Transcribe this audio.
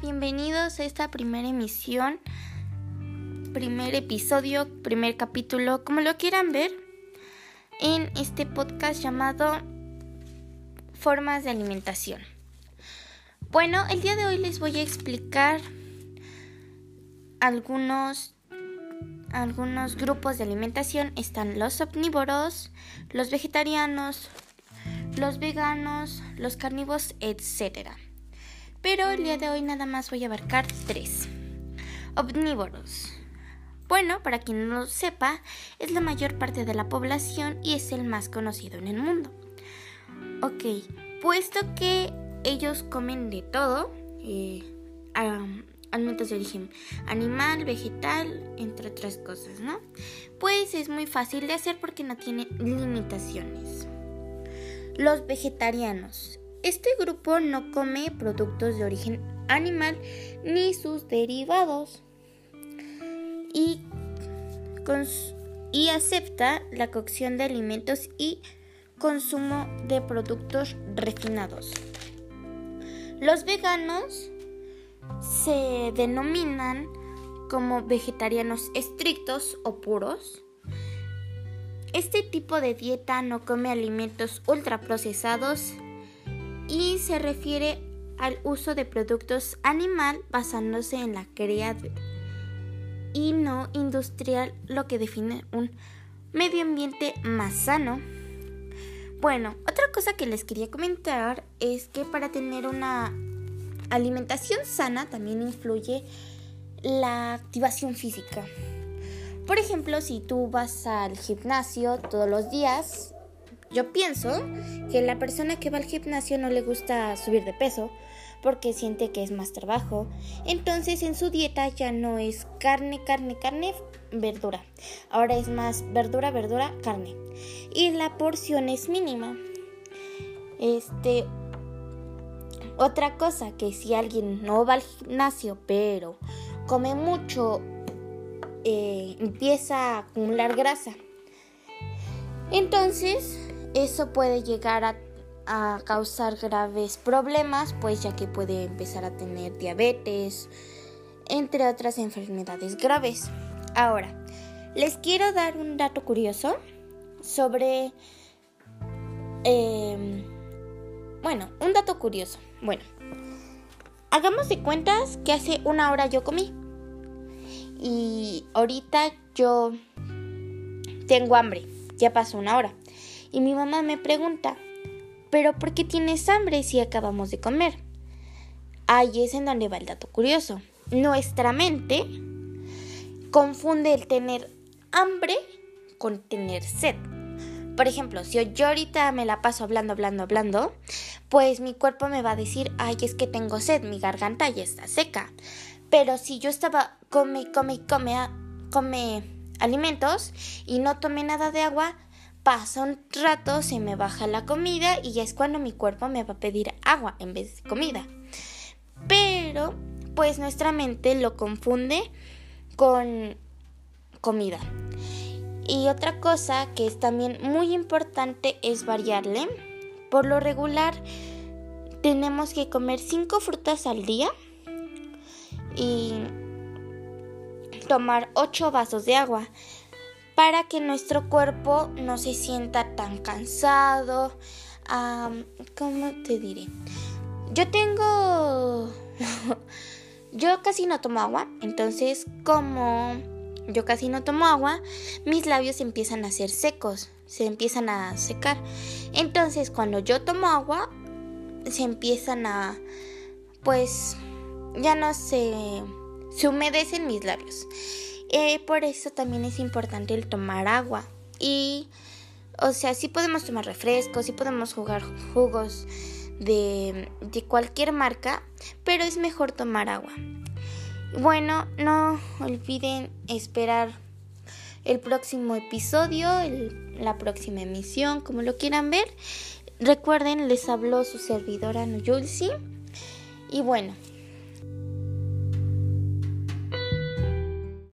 Bienvenidos a esta primera emisión, primer episodio, primer capítulo, como lo quieran ver, en este podcast llamado Formas de Alimentación. Bueno, el día de hoy les voy a explicar algunos, algunos grupos de alimentación. Están los omnívoros, los vegetarianos, los veganos, los carnívoros, etc. Pero el día de hoy nada más voy a abarcar tres. Omnívoros. Bueno, para quien no lo sepa, es la mayor parte de la población y es el más conocido en el mundo. Ok, puesto que ellos comen de todo, eh, alimentos de origen animal, vegetal, entre otras cosas, ¿no? Pues es muy fácil de hacer porque no tiene limitaciones. Los vegetarianos. Este grupo no come productos de origen animal ni sus derivados y, y acepta la cocción de alimentos y consumo de productos refinados. Los veganos se denominan como vegetarianos estrictos o puros este tipo de dieta no come alimentos ultraprocesados y se refiere al uso de productos animal basándose en la cría y no industrial, lo que define un medio ambiente más sano. Bueno, otra cosa que les quería comentar es que para tener una alimentación sana también influye la activación física. Por ejemplo, si tú vas al gimnasio todos los días, yo pienso que la persona que va al gimnasio no le gusta subir de peso porque siente que es más trabajo. Entonces en su dieta ya no es carne, carne, carne, verdura. Ahora es más verdura, verdura, carne. Y la porción es mínima. Este otra cosa que si alguien no va al gimnasio pero come mucho eh, empieza a acumular grasa. Entonces, eso puede llegar a, causar graves problemas, pues ya que puede empezar a tener diabetes, entre otras enfermedades graves. Ahora, les quiero dar un dato curioso sobre... Eh, bueno, un dato curioso. Bueno, hagamos de cuentas que hace una hora yo comí. Y ahorita yo tengo hambre, ya pasó una hora. Y mi mamá me pregunta, ¿pero por qué tienes hambre si acabamos de comer? Ahí es en donde va el dato curioso. Nuestra mente confunde el tener hambre con tener sed. Por ejemplo, si yo ahorita me la paso hablando, hablando, hablando, pues mi cuerpo me va a decir, ay, es que tengo sed, mi garganta ya está seca. Pero si yo estaba come, come, come, come alimentos y no tomé nada de agua, pasa un rato, se me baja la comida y ya es cuando mi cuerpo me va a pedir agua en vez de comida. Pero, pues nuestra mente lo confunde con comida. Y otra cosa que es también muy importante es variarle. Por lo regular, tenemos que comer 5 frutas al día y tomar 8 vasos de agua para que nuestro cuerpo no se sienta tan cansado. ¿Cómo te diré? Yo tengo... yo casi no tomo agua, entonces como yo casi no tomo agua, mis labios empiezan a ser secos, se empiezan a secar. Entonces cuando yo tomo agua, se empiezan a... pues ya no se, se humedecen mis labios. Eh, por eso también es importante el tomar agua. Y, o sea, sí podemos tomar refrescos, sí podemos jugar jugos de, de cualquier marca, pero es mejor tomar agua. Bueno, no olviden esperar el próximo episodio, la próxima emisión, como lo quieran ver. Recuerden, les habló su servidora Nuyulsi. Y bueno,